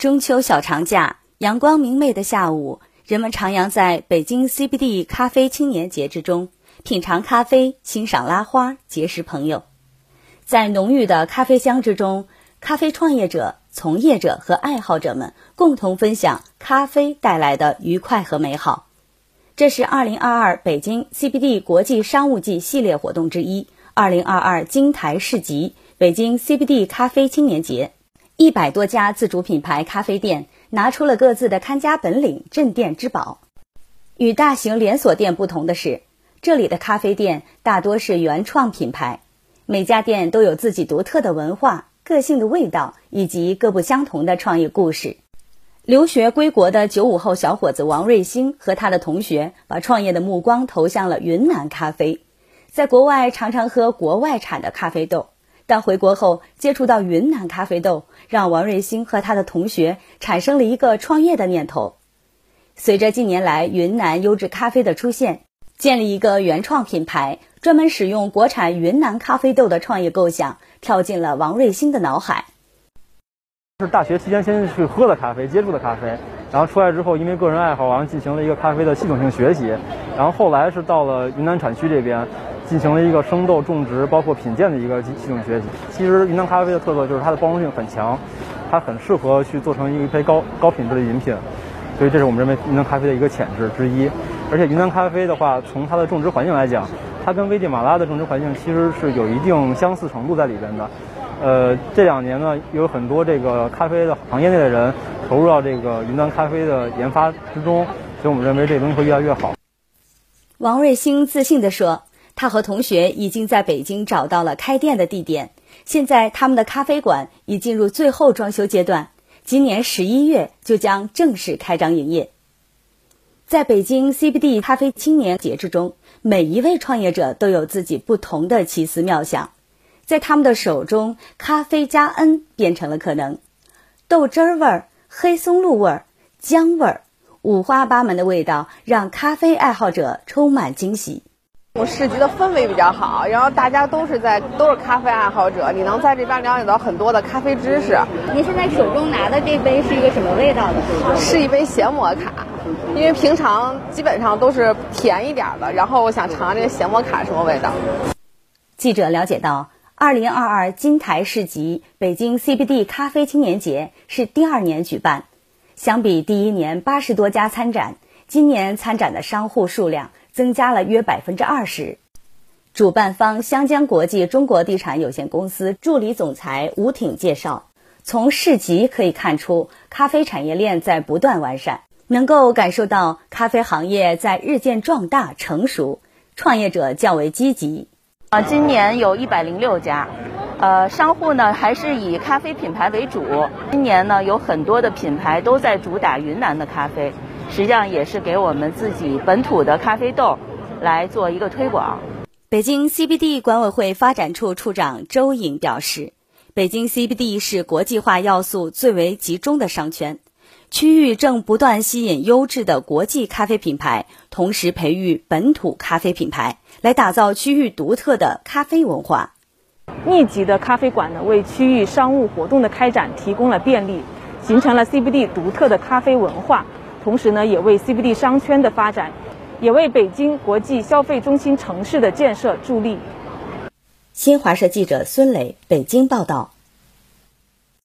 中秋小长假，阳光明媚的下午，人们徜徉在北京 CBD 咖啡青年节之中，品尝咖啡，欣赏拉花，结识朋友。在浓郁的咖啡香之中，咖啡创业者、从业者和爱好者们共同分享咖啡带来的愉快和美好。这是2022北京 CBD 国际商务季系列活动之一—— 2022金台市集北京 CBD 咖啡青年节。一百多家自主品牌咖啡店拿出了各自的看家本领、镇店之宝。与大型连锁店不同的是，这里的咖啡店大多是原创品牌，每家店都有自己独特的文化、个性的味道以及各不相同的创业故事。留学归国的九五后小伙子王瑞星和他的同学把创业的目光投向了云南咖啡，在国外常常喝国外产的咖啡豆。但回国后接触到云南咖啡豆，让王瑞星和他的同学产生了一个创业的念头。随着近年来云南优质咖啡的出现，建立一个原创品牌，专门使用国产云南咖啡豆的创业构想跳进了王瑞星的脑海。是大学期间先去喝的咖啡，接触的咖啡，然后出来之后，因为个人爱好，然后进行了一个咖啡的系统性学习，然后后来是到了云南产区这边。进行了一个生豆种植，包括品鉴的一个系统学习。其实云南咖啡的特色就是它的包容性很强，它很适合去做成一杯高高品质的饮品，所以这是我们认为云南咖啡的一个潜质之一。而且云南咖啡的话，从它的种植环境来讲，它跟危地马拉的种植环境其实是有一定相似程度在里边的。呃，这两年呢，有很多这个咖啡的行业内的人投入到这个云南咖啡的研发之中，所以我们认为这东西会越来越好。王瑞星自信地说。他和同学已经在北京找到了开店的地点，现在他们的咖啡馆已进入最后装修阶段，今年十一月就将正式开张营业。在北京 CBD 咖啡青年节之中，每一位创业者都有自己不同的奇思妙想，在他们的手中，咖啡加 N 变成了可能，豆汁儿味儿、黑松露味儿、姜味儿，五花八门的味道让咖啡爱好者充满惊喜。我市集的氛围比较好，然后大家都是在都是咖啡爱好者，你能在这边了解到很多的咖啡知识。您现在手中拿的这杯是一个什么味道的？是一杯咸摩卡，因为平常基本上都是甜一点的，然后我想尝尝这个咸摩卡什么味道。记者了解到，二零二二金台市集北京 CBD 咖啡青年节是第二年举办，相比第一年八十多家参展，今年参展的商户数量。增加了约百分之二十。主办方湘江国际中国地产有限公司助理总裁吴挺介绍，从市集可以看出，咖啡产业链在不断完善，能够感受到咖啡行业在日渐壮大成熟，创业者较为积极。啊，今年有一百零六家，呃，商户呢还是以咖啡品牌为主。今年呢有很多的品牌都在主打云南的咖啡。实际上也是给我们自己本土的咖啡豆来做一个推广。北京 CBD 管委会发展处处长周颖表示，北京 CBD 是国际化要素最为集中的商圈，区域正不断吸引优质的国际咖啡品牌，同时培育本土咖啡品牌，来打造区域独特的咖啡文化。密集的咖啡馆呢，为区域商务活动的开展提供了便利，形成了 CBD 独特的咖啡文化。同时呢，也为 CBD 商圈的发展，也为北京国际消费中心城市的建设助力。新华社记者孙磊北京报道。